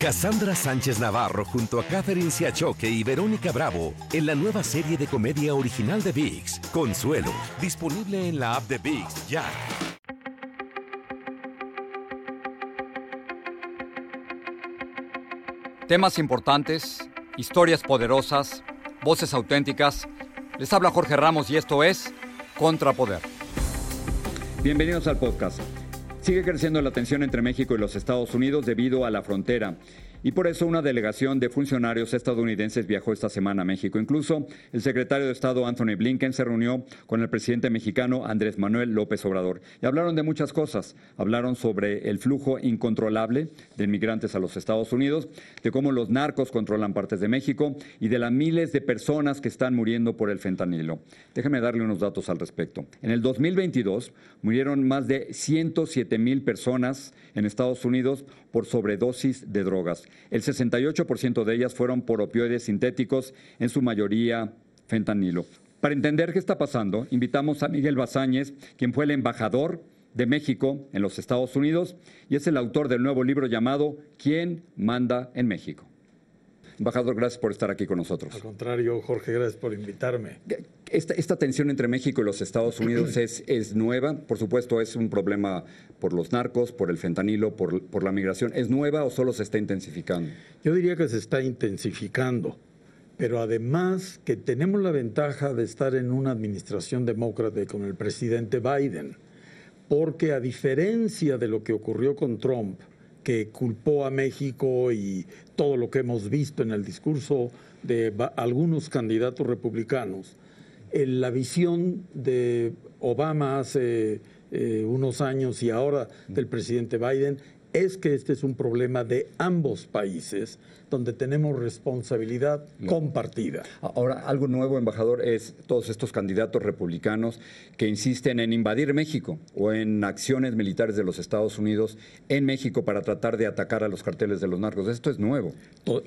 Cassandra Sánchez Navarro junto a Catherine Siachoque y Verónica Bravo en la nueva serie de comedia original de VIX, Consuelo, disponible en la app de VIX ya. Temas importantes, historias poderosas, voces auténticas. Les habla Jorge Ramos y esto es Contrapoder. Bienvenidos al podcast. Sigue creciendo la tensión entre México y los Estados Unidos debido a la frontera. Y por eso una delegación de funcionarios estadounidenses viajó esta semana a México. Incluso el secretario de Estado Anthony Blinken se reunió con el presidente mexicano Andrés Manuel López Obrador. Y hablaron de muchas cosas. Hablaron sobre el flujo incontrolable de inmigrantes a los Estados Unidos, de cómo los narcos controlan partes de México y de las miles de personas que están muriendo por el fentanilo. Déjeme darle unos datos al respecto. En el 2022 murieron más de 107 mil personas en Estados Unidos por sobredosis de drogas. El 68% de ellas fueron por opioides sintéticos, en su mayoría fentanilo. Para entender qué está pasando, invitamos a Miguel Bazáñez, quien fue el embajador de México en los Estados Unidos y es el autor del nuevo libro llamado ¿Quién manda en México? Embajador, gracias por estar aquí con nosotros. Al contrario, Jorge, gracias por invitarme. Esta, tensión entre México y los Estados Unidos es, es, nueva. Por supuesto, es un problema por los narcos, por el fentanilo, por, por la migración. ¿Es nueva o solo se está intensificando? Yo diría que se está intensificando. Pero además que tenemos la ventaja de estar en una administración demócrata con el presidente Biden. Porque a diferencia de lo que ocurrió con Trump, que culpó a México y todo lo que hemos visto en el discurso de algunos candidatos republicanos, en la visión de Obama hace eh, unos años y ahora del presidente Biden es que este es un problema de ambos países donde tenemos responsabilidad compartida. Ahora, algo nuevo, embajador, es todos estos candidatos republicanos que insisten en invadir México o en acciones militares de los Estados Unidos en México para tratar de atacar a los carteles de los narcos. Esto es nuevo.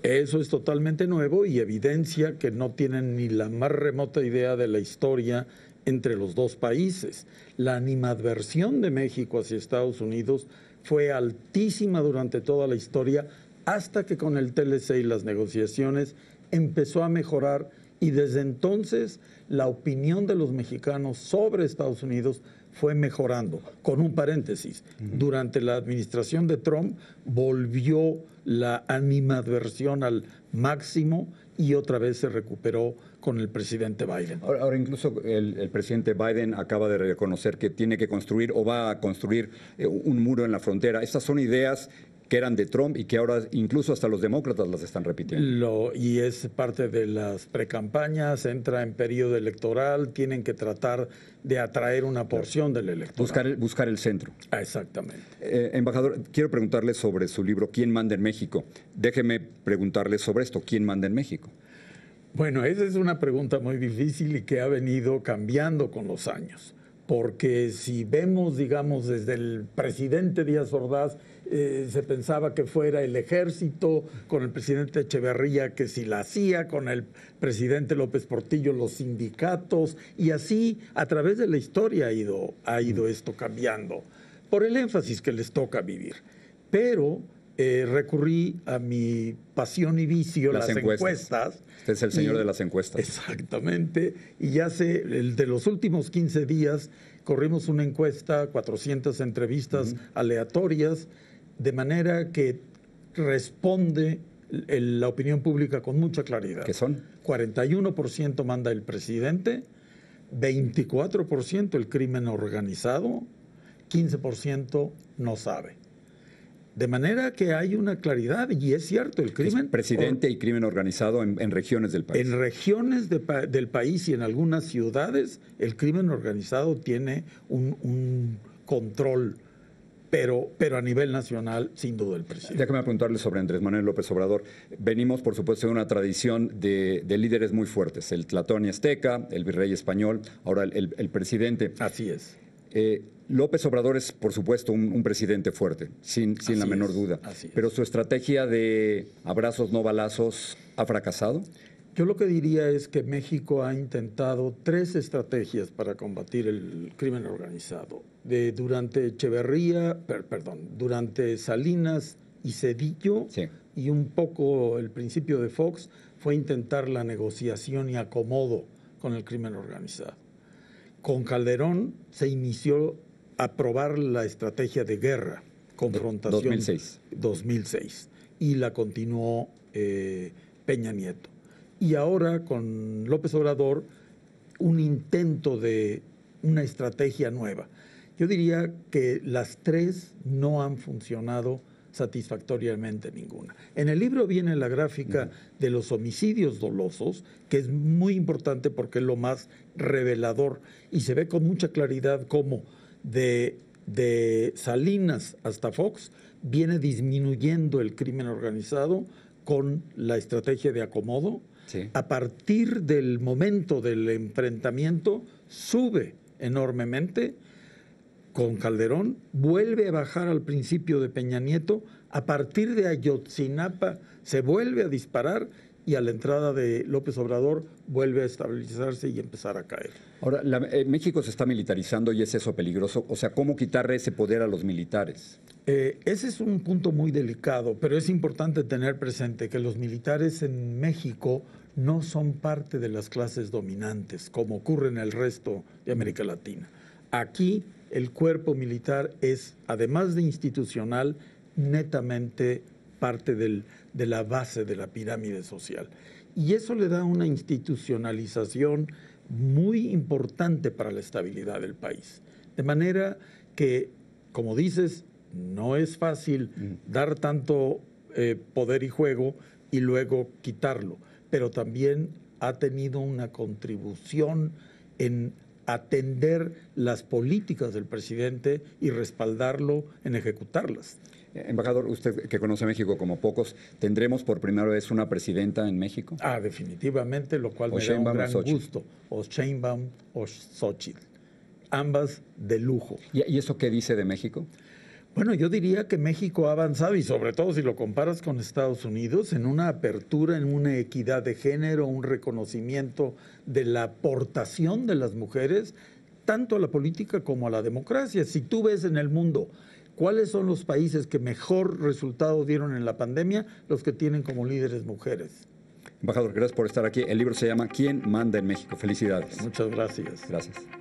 Eso es totalmente nuevo y evidencia que no tienen ni la más remota idea de la historia entre los dos países. La animadversión de México hacia Estados Unidos fue altísima durante toda la historia hasta que con el TLC y las negociaciones empezó a mejorar y desde entonces la opinión de los mexicanos sobre Estados Unidos fue mejorando. Con un paréntesis, durante la administración de Trump volvió la animadversión al máximo y otra vez se recuperó con el presidente Biden. Ahora, incluso el, presidente Biden acaba de reconocer que tiene que construir o va a construir eh, un muro en la frontera. Estas son ideas que eran de Trump y que ahora incluso hasta los demócratas las están repitiendo. y es parte de las precampañas, entra en periodo electoral, tienen que tratar de atraer una porción del electorado. Buscar el, buscar el centro. Ah, exactamente. Eh, embajador, quiero preguntarle sobre su libro ¿Quién manda en México? Déjeme preguntarle sobre esto, ¿quién manda en México? Bueno, esa es una pregunta muy difícil y que ha venido cambiando con los años porque si vemos, digamos, desde el presidente Díaz Ordaz, eh, se pensaba que fuera el ejército, con el presidente Echeverría que si la hacía, con el presidente López Portillo los sindicatos, y así a través de la historia ha ido, ha ido esto cambiando, por el énfasis que les toca vivir. Pero eh, recurrí a mi pasión y vicio, las, encuestas. Usted es el señor de las encuestas. Exactamente. Y ya sé, el de los últimos 15 días corrimos una encuesta, 400 entrevistas aleatorias, de manera que responde la opinión pública con mucha claridad. ¿Qué son? 41% manda el presidente, 24% el crimen organizado, 15% no sabe. De manera que hay una claridad, y es cierto, el crimen... presidente y crimen organizado en, regiones del país. En regiones del país y en algunas ciudades, el crimen organizado tiene un, control, pero, pero a nivel nacional, sin duda, el presidente. Déjame preguntarle sobre Andrés Manuel López Obrador. Venimos, por supuesto, de una tradición de, líderes muy fuertes, el Tlatón y Azteca, el virrey español, ahora el, el presidente. Así es. Eh, López Obrador es, por supuesto, un, presidente fuerte, sin, sin la menor duda. Pero su estrategia de abrazos no balazos ha fracasado. Yo lo que diría es que México ha intentado tres estrategias para combatir el crimen organizado. durante Echeverría, perdón, durante Salinas y Cedillo, y un poco el principio de Fox fue intentar la negociación y acomodo con el crimen organizado. Con Calderón se inició a probar la estrategia de guerra, confrontación. 2006. 2006. Y la continuó eh, Peña Nieto. Y ahora con López Obrador, un intento de una estrategia nueva. Yo diría que las tres no han funcionado satisfactoriamente ninguna. En el libro viene la gráfica de los homicidios dolosos, que es muy importante porque es lo más revelador y se ve con mucha claridad cómo de, de Salinas hasta Fox viene disminuyendo el crimen organizado con la estrategia de acomodo. A partir del momento del enfrentamiento sube enormemente con Calderón, vuelve a bajar al principio de Peña Nieto, a partir de Ayotzinapa se vuelve a disparar y a la entrada de López Obrador vuelve a estabilizarse y empezar a caer. Ahora, eh, México se está militarizando y es eso peligroso. O sea, ¿cómo quitarle ese poder a los militares? Eh, ese es un punto muy delicado, pero es importante tener presente que los militares en México no son parte de las clases dominantes, como ocurre en el resto de América Latina. Aquí el cuerpo militar es, además de institucional, netamente parte de la base de la pirámide social. Y eso le da una institucionalización muy importante para la estabilidad del país. De manera que, como dices, no es fácil mm. dar tanto eh, poder y juego y luego quitarlo, pero también ha tenido una contribución en atender las políticas del presidente y respaldarlo en ejecutarlas. Embajador, usted que conoce a México como pocos, ¿tendremos por primera vez una presidenta en México? Ah, definitivamente, lo cual me da un gran gusto. O Sheinbaum o Xochitl. Ambas de lujo. ¿Y eso qué dice de México? Bueno, yo diría que México ha avanzado y sobre todo si lo comparas con Estados Unidos en una apertura, en una equidad de género, un reconocimiento de la aportación de las mujeres tanto a la política como a la democracia. Si tú ves en el mundo cuáles son los países que mejor resultado dieron en la pandemia, los que tienen como líderes mujeres. Embajador, gracias por estar aquí. El libro se llama ¿Quién manda en México? Felicidades. Muchas gracias. Gracias.